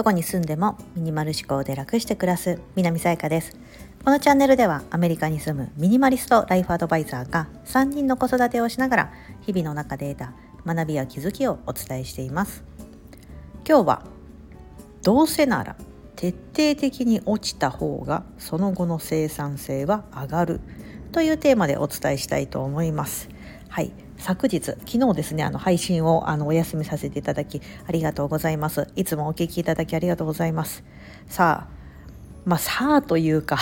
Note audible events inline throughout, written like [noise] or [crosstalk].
どこに住んでもミニマル思考で楽して暮らす南さやかです。このチャンネルではアメリカに住むミニマリストライフアドバイザーが3人の子育てをしながら日々の中で得た学びや気づきをお伝えしています。今日はどうせなら徹底的に落ちた方がその後の生産性は上がるというテーマでお伝えしたいと思います。はい。昨日昨日ですねあの配信をあのお休みさせていただきありがとうございます。いつもお聞きいただきありがとうございます。さあまあさあというか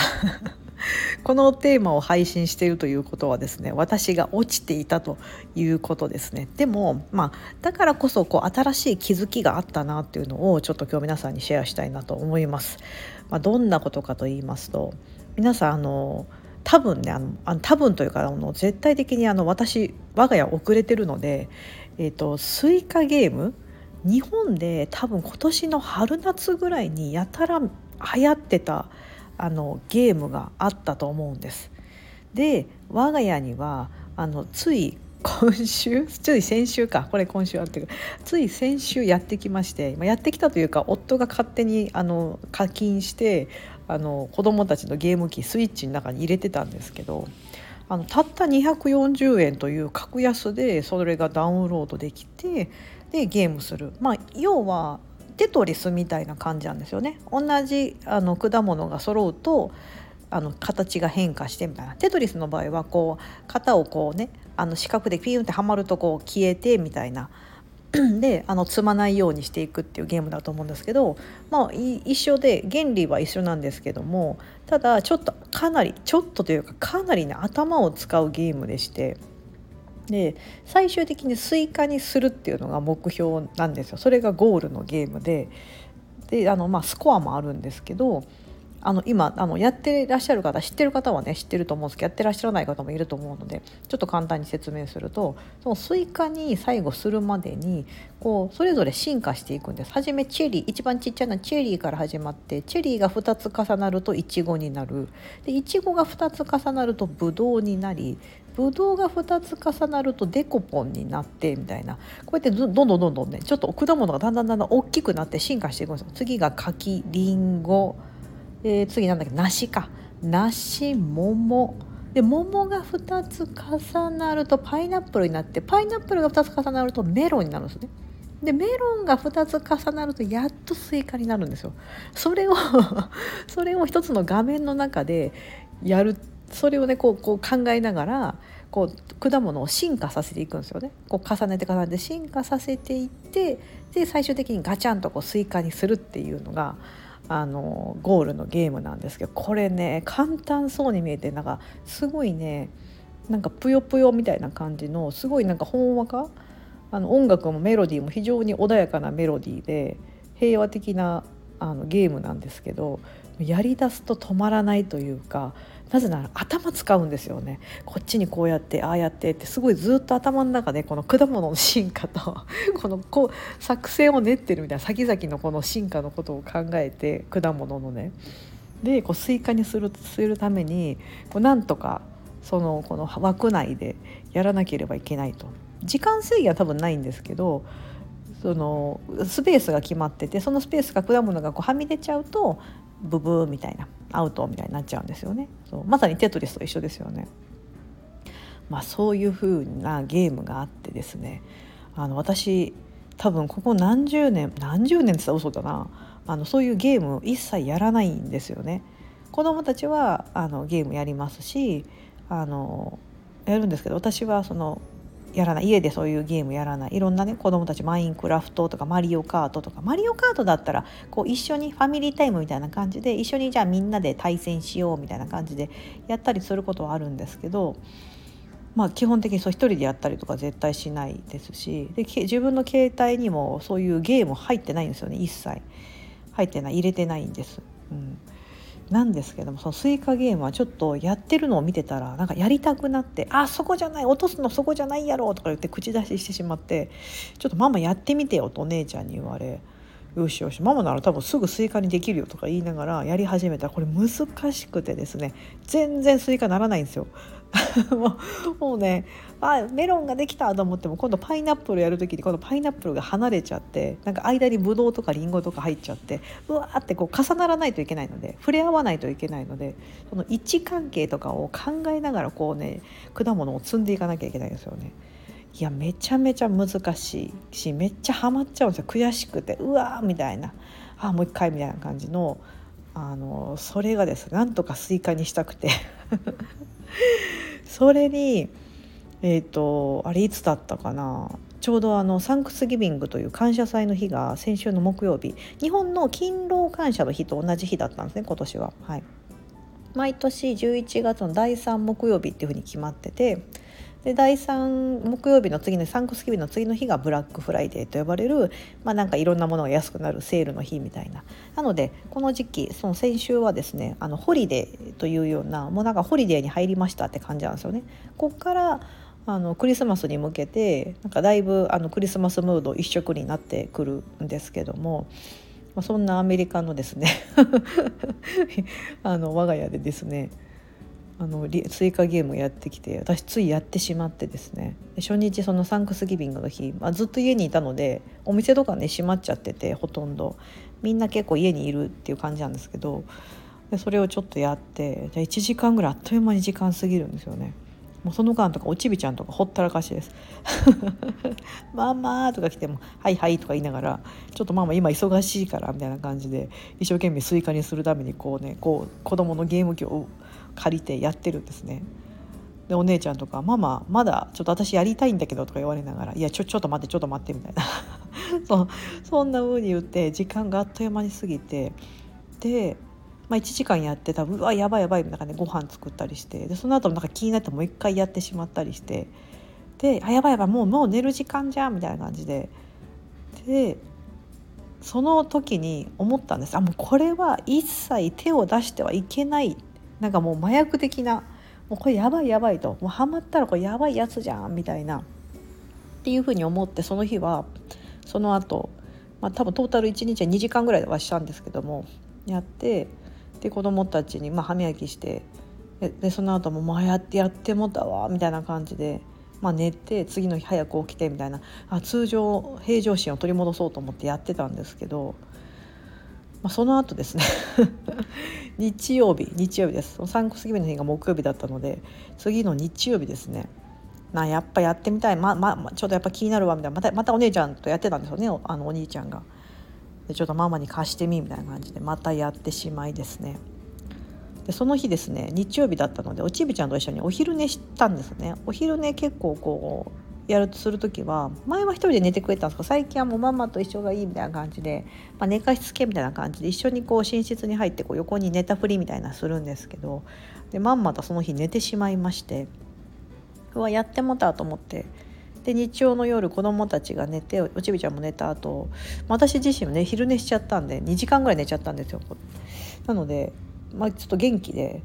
[laughs] このテーマを配信しているということはですね私が落ちていたということですね。でもまあだからこそこう新しい気づきがあったなっていうのをちょっと今日皆さんにシェアしたいなと思います、まあ、どんなことかと言いますと皆さんあの多分ねあのあの多分というかあの絶対的にあの私我が家遅れてるので、えーと、スイカゲーム日本で多分今年の春夏ぐらいにやたら流行ってたあのゲームがあったと思うんです。で我が家にはあのつい今週？つい先週かこれ今週あってつい先週やってきましてやってきたというか夫が勝手にあの課金してあの子供たちのゲーム機スイッチの中に入れてたんですけどあのたった240円という格安でそれがダウンロードできてでゲームする、まあ、要はテトリスみたいな感じなんですよね。同じあの果物が揃うとあの形が変化してみたいな。テトリスの場合はこう型をこうねあの四角でピュンってはまるとこう消えてみたいな。[clears throat] であの積まないようにしていくっていうゲームだと思うんですけど、まあ、一緒で原理は一緒なんですけどもただちょっとかなりちょっとというかかなりね頭を使うゲームでしてで最終的にスイカにするっていうのが目標なんですよ。それがゴールのゲームで。であの、まあ、スコアもあるんですけどあの今あのやってらっしゃる方知ってる方はね知ってると思うんですけどやってらっしゃらない方もいると思うのでちょっと簡単に説明するとそのスイカに最後するまでにこうそれぞれ進化していくんです。初めチェリー一番ちっちゃなチェリーから始まってチェリーが2つ重なるとイチゴになる。でイチゴが2つ重なるとブドウになりブドウが2つ重なるとデコポンになってみたいな。こうやってどんどんどんどんねちょっと果物がだんだんだんだん大きくなって進化していくんですよ。次が柿りんごえー、次なんだっけ？梨か梨桃で桃が2つ重なるとパイナップルになってパイナップルが2つ重なるとメロンになるんですね。でメロンが2つ重なるとやっとスイカになるんですよ。それを [laughs] それを一つの画面の中でやるそれをねこうこう考えながらこう果物を進化させていくんですよね。こう重ねて重ねて進化させていってで最終的にガチャンとこうスイカにするっていうのがあのゴールのゲームなんですけどこれね簡単そうに見えてなんかすごいねなんかぷよぷよみたいな感じのすごいなんかほんわかあの音楽もメロディーも非常に穏やかなメロディーで平和的なあのゲームなんですけどやりだすと止まらないというかなぜなら頭使うんですよね。こっちにこうやってああやってってすごいずっと頭の中でこの果物の進化と [laughs] このこ作戦を練ってるみたいな先々のこの進化のことを考えて果物のね。でこうスイカにするするためにこうなんとかそのこの枠内でやらなければいけないと。時間制限は多分ないんですけどそのスペースが決まっててそのスペースが果物がこうはみ出ちゃうとブブーみたいなアウトみたいになっちゃうんですよねそうまさにテトリスと一緒ですよね。まあ、そういう風なゲームがあってですねあの私多分ここ何十年何十年って言ったら嘘だなあのそういうゲーム一切やらないんですよね。子供たちはあのゲームやりますしあのやるんですけど私はそのやらない家でそういうゲームやらないいろんなね子供たちマインクラフトとかマリオカートとかマリオカートだったらこう一緒にファミリータイムみたいな感じで一緒にじゃあみんなで対戦しようみたいな感じでやったりすることはあるんですけどまあ基本的にそう一人でやったりとか絶対しないですしで自分の携帯にもそういうゲーム入ってないんですよね一切入ってない入れてないんです。うんなんですけどもそのスイカゲームはちょっとやってるのを見てたらなんかやりたくなって「あそこじゃない落とすのそこじゃないやろ」とか言って口出ししてしまって「ちょっとママやってみてよ」とお姉ちゃんに言われ「よしよしママなら多分すぐスイカにできるよ」とか言いながらやり始めたらこれ難しくてですね全然スイカならないんですよ。[laughs] もうねあメロンができたと思っても今度パイナップルやる時に今度パイナップルが離れちゃってなんか間にブドウとかリンゴとか入っちゃってうわーってこう重ならないといけないので触れ合わないといけないのでその位置関係とかを考えながらこうね果物を摘んでいかなきゃいけないですよね。いやめちゃめちゃ難しいしめっちゃハマっちゃうんですよ。悔しくてうわーみたいな。あもう一回みたいな感じのあのそれがですねなんとかスイカにしたくて。[laughs] それにえっ、ー、とあれいつだったかな？ちょうどあのサンクスギビングという感謝祭の日が先週の木曜日。日本の勤労感謝の日と同じ日だったんですね今年は。はい、毎年11月の第3木曜日っていうふうに決まっててで第3木曜日の次のサンクスギビの次の日がブラックフライデーと呼ばれる、まあ、なんかいろんなものが安くなるセールの日みたいななのでこの時期その先週はですねあのホリデーというようなもうなんかホリデーに入りましたって感じなんですよね。こっからあのクリスマスに向けてなんかだいぶあのクリスマスムード一色になってくるんですけども、そんなアメリカのですね [laughs] あの我が家でですねあの追加ゲームをやってきて私ついやってしまってですね。初日そのサンクスギビングの日、まあ、ずっと家にいたのでお店とかね閉まっちゃっててほとんど。みんな結構家にいるっていう感じなんですけどでそれをちょっとやってじゃ1時間ぐらいあっという間に時間過ぎるんですよね。もうその間とかおちびちゃんとかほったらかしです「[laughs] ママ」とか来ても「はいはい」とか言いながら「ちょっとママ今忙しいから」みたいな感じで一生懸命スイカにするためにこうねこう子供のゲーム機を借りてやってるんですね。でお姉ちゃんとか「ママまだちょっと私やりたいんだけど」とか言われながら「いやちょちょっと待ってちょっと待って」みたいな。[laughs] そそんな風に言って時間があっという間に過ぎてでまあ、1時間やってたうわやばいやばいみたいな感じでご飯作ったりしてでその後なんか気になってもう一回やってしまったりしてであやばいやばいもうもう寝る時間じゃんみたいな感じで。でその時に思ったんです。あもうこれは一切手を出してはいけないなんかもう麻薬的なもうこれやばいやばいともうハマったらこれやばいやつじゃんみたいなっていうふうに思ってその日はその後、まあ多分トータル1日は2時間ぐらいはしたんですけどもやってで子供たちにまあ歯磨きしてでその後も「まあやってやってもたわ」みたいな感じで、まあ、寝て次の日早く起きてみたいなあ通常平常心を取り戻そうと思ってやってたんですけど、まあ、その後ですね。[laughs] 日曜日日曜日です。サンクスギビの日が木曜日だったので次の日曜日ですね。なやっぱやってみたい、まま、ちょっとやっぱ気になるわみたいな。またまたお姉ちゃんとやってたんですよねあのお兄ちゃんが。でちょっとママに貸してみみたいな感じでまたやってしまいですね。でその日ですね日曜日だったのでおちびちゃんと一緒にお昼寝したんですね。お昼寝結構こうやるとする時は前は一人で寝てくれたんですけど最近はもうママと一緒がいいみたいな感じで、まあ、寝かしつけみたいな感じで一緒にこう寝室に入ってこう横に寝たふりみたいなするんですけどでまんまとその日寝てしまいましてうわやってもたと思ってで日曜の夜子供たちが寝ておちびちゃんも寝た後私自身もね昼寝しちゃったんで2時間ぐらい寝ちゃったんですよ。なので、まあ、ちょっと元気で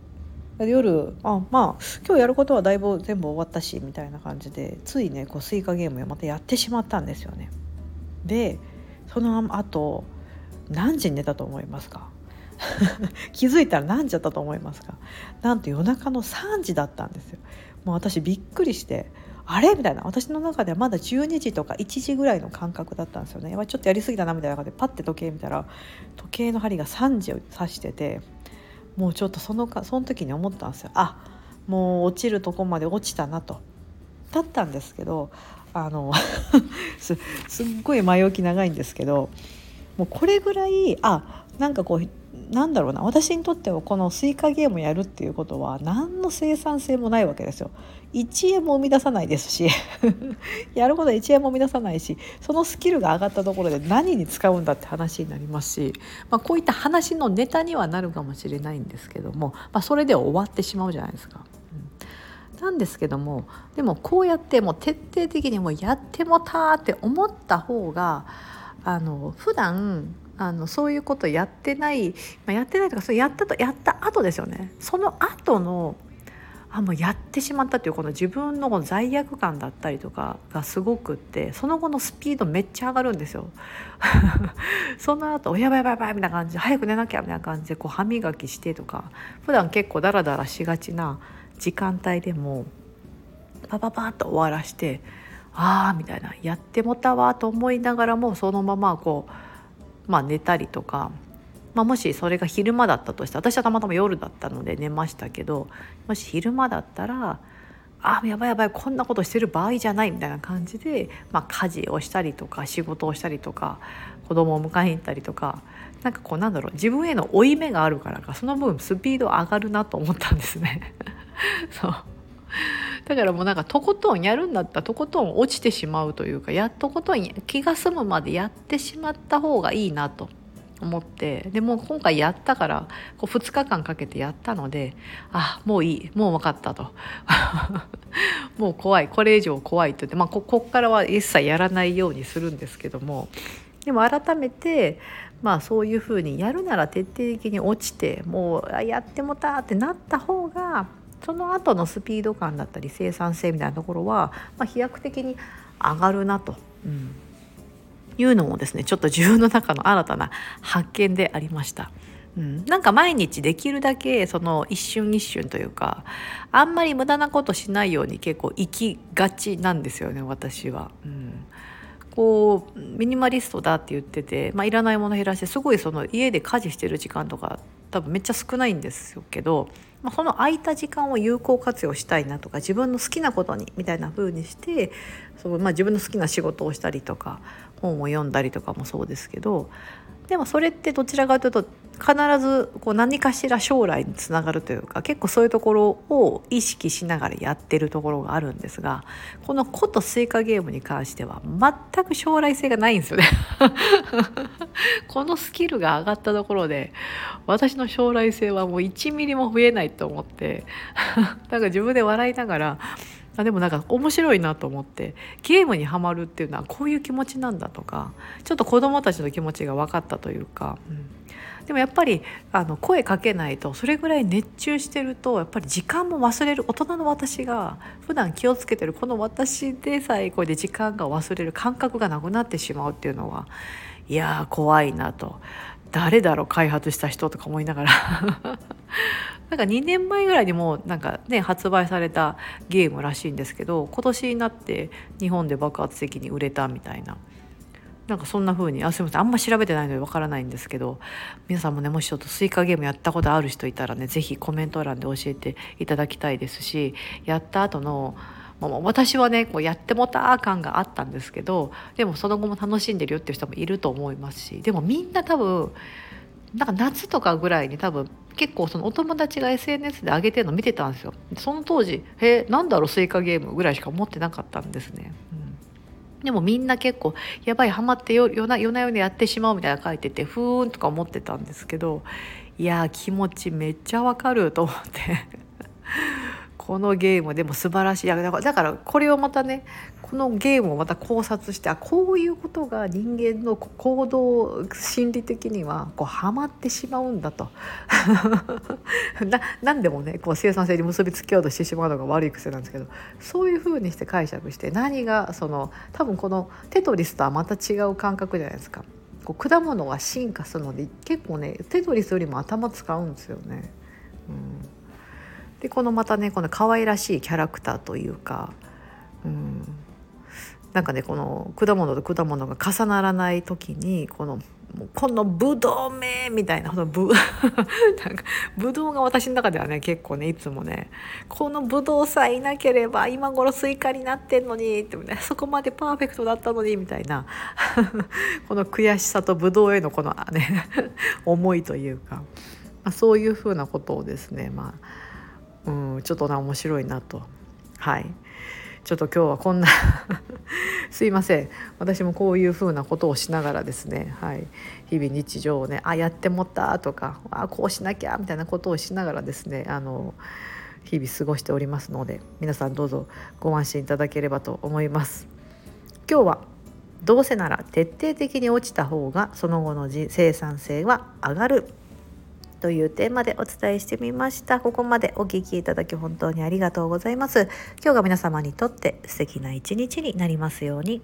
夜あまあ今日やることはだいぶ全部終わったしみたいな感じでついねこうスイカゲームをまたやってしまったんですよね。でその後何時に寝たと思いますか？[laughs] 気づいたら何時だったと思いますか？なんと夜中の3時だったんですよ。もう私びっくりしてあれ？みたいな。私の中ではまだ12時とか1時ぐらいの感覚だったんですよね。ちょっとやりすぎたなみたいな感じでパッて時計見たら時計の針が3時を指しててもうちょっとそのかその時に思ったんですよあもう落ちるとこまで落ちたなと。だったんですけどあの [laughs] すすっごい前置き長いんですけどもうこれぐらいあなんかこうなんだろうな私にとってはこのスイカゲームやるっていうことは何の生産性もないわけですよ。1円も生み出さないですし [laughs] やることは1円も生み出さないしそのスキルが上がったところで何に使うんだって話になりますし、まあ、こういった話のネタにはなるかもしれないんですけども、まあ、それで終わってしまうじゃないですか。なんですけどもでもこうやってもう徹底的にもうやってもたって思った方があの普段あのそういうことやってない、まあ、やってないとかそやったとやった後ですよねその後のあもうやってしまったというこの自分の罪悪感だったりとかがすごくってその後のスピードめっちゃ上がるんですよ。[laughs] その後おやばいやばいやばいみたいな感じで早く寝なきゃみたいな感じでこう歯磨きしてとか普段結構ダラダラしがちな時間帯でもパパパッと終わらしてああみたいなやってもたわと思いながらもそのままこうまあ寝たりとか、まあ、もしそれが昼間だったとして私はたまたま夜だったので寝ましたけどもし昼間だったらあやばいやばいこんなことしてる場合じゃないみたいな感じで、まあ、家事をしたりとか仕事をしたりとか子供を迎えに行ったりとかなんかこうなんだろう自分への負い目があるからかその分スピード上がるなと思ったんですね。[laughs] そうだからもうなんかとことんやるんだったらとことん落ちてしまうというかやっとことん気が済むまでやってしまった方がいいなと。思って。でも今回やったからこう2日間かけてやったのであもういい。もう分かったと。[laughs] もう怖い。これ以上怖いと言って、まあ、ここからは一切やらないようにするんですけども。でも改めてまあそういうふうにやるなら徹底的に落ちてもうやってもたってなった方がその後のスピード感だったり生産性みたいなところは、まあ、飛躍的に上がるなと、うん、いうのもですねちょっと自分の中の新たな発見でありました。うん、なんか毎日できるだけその一瞬一瞬というかあんまり無駄なことしないように結構生きがちなんですよね私は。うんこうミニマリストだって言ってて、まあ、いらないもの減らしてすごいその家で家事してる時間とか多分めっちゃ少ないんですけど、まあ、その空いた時間を有効活用したいなとか自分の好きなことにみたいな風にしてその、まあ、自分の好きな仕事をしたりとか本を読んだりとかもそうですけどでもそれってどちらかというと必ずこう何かしら将来につながるというか結構そういうところを意識しながらやってるところがあるんですがこの「コとスイカゲームに関しては全く将来性がないんですよね。[laughs] このスキルが上がったところで私の将来性はもう1ミリも増えないと思って [laughs] なんか自分で笑いながらあでもなんか面白いなと思ってゲームにはまるっていうのはこういう気持ちなんだとかちょっと子どもたちの気持ちが分かったというか、うん、でもやっぱりあの声かけないとそれぐらい熱中してるとやっぱり時間も忘れる大人の私が普段気をつけてるこの私でさえこれで時間が忘れる感覚がなくなってしまうっていうのはいや怖いなと。誰だろう開発した人とか思いながら [laughs] なんか2年前ぐらいにもなんかね発売されたゲームらしいんですけど今年になって日本で爆発的に売れたみたいな。なんかそんな風にあすみませんあんま調べてないのでわからないんですけど皆さんもねもしちょっとスイカゲームやったことある人いたらね是非コメント欄で教えていただきたいですしやった後のも私はねこうやってもた感があったんですけどでもその後も楽しんでるよっていう人もいると思いますしでもみんな多分なんか夏とかぐらいに多分結構そのお友達が SNS で上げてるの見てたんですよ。その当時「えなんだろうスイカゲーム」ぐらいしか思ってなかったんですね、うん、でもみんな結構やばいハマって夜な夜な夜なやってしまうみたいな書いててふーんとか思ってたんですけどいや気持ちめっちゃわかると思って。このゲームでも素晴らしいだからこれをまたねこのゲームをまた考察してあこういうことが人間の行動心理的にはこうハマってしまうんだと [laughs] な何でもねこう生産性に結びつけようとしてしまうのが悪い癖なんですけどそういうふうにして解釈して何がその多分このテトリスとはまた違う感覚じゃないですか。こう果物は進化するので結構ねテトリスよりも頭使うんですよね。うんでこのまたねこの可愛らしいキャラクターというか、うん、なんかねこの果物と果物が重ならない時にこのこのブドウめみたいなこのブ [laughs] なんかブドウが私の中ではね結構ねいつもねこのブドウさえいなければ今頃スイカになってんのにって、ね、そこまでパーフェクトだったのにみたいな [laughs] この悔しさとブドウへのこのね [laughs] 思いというか、まあ、そういうふうなことをですねまあうんちょっとな面白いなと。はい。ちょっと今日はこんな [laughs] すいません。私もこういうふうなことをしながらですね、はい、日々日常をねあやってもったとかあこうしなきゃみたいなことをしながらですねあの日々過ごしておりますので皆さんどうぞご安心いただければと思います。今日はどうせなら徹底的に落ちた方がその後の生産性は上がる。というテーマでお伝えしてみました。ここまでお聞きいただき本当にありがとうございます。今日が皆様にとって素敵な一日になりますように。